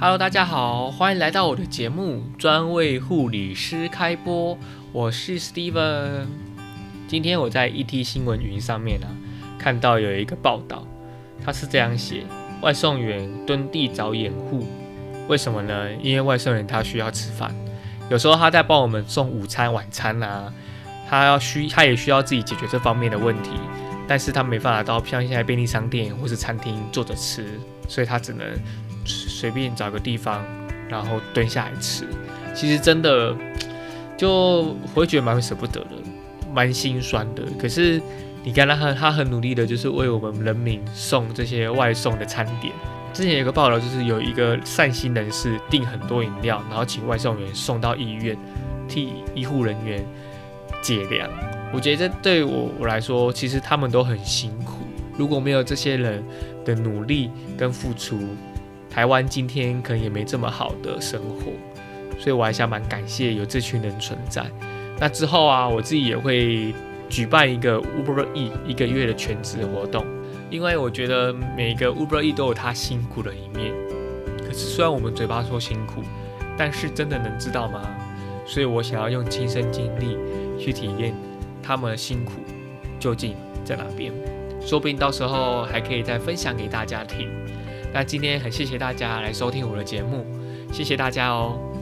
Hello，大家好，欢迎来到我的节目，专为护理师开播。我是 Steven。今天我在 ET 新闻云上面啊，看到有一个报道，他是这样写：外送员蹲地找掩护，为什么呢？因为外送员他需要吃饭，有时候他在帮我们送午餐、晚餐啊，他要需他也需要自己解决这方面的问题，但是他没办法到像现在便利商店或是餐厅坐着吃，所以他只能随便找个地方，然后蹲下来吃。其实真的 就会觉得蛮舍不得的，蛮心酸的。可是你看他很他很努力的，就是为我们人民送这些外送的餐点。之前有个报道，就是有一个善心人士订很多饮料，然后请外送员送到医院，替医护人员解粮。我觉得这对我我来说，其实他们都很辛苦。如果没有这些人的努力跟付出，台湾今天可能也没这么好的生活。所以我还想蛮感谢有这群人存在。那之后啊，我自己也会举办一个 Uber E 一个月的全职活动，因为我觉得每个 Uber E 都有他辛苦的一面。可是虽然我们嘴巴说辛苦，但是真的能知道吗？所以我想要用亲身经历去体验他们的辛苦究竟在哪边，说不定到时候还可以再分享给大家听。那今天很谢谢大家来收听我的节目，谢谢大家哦。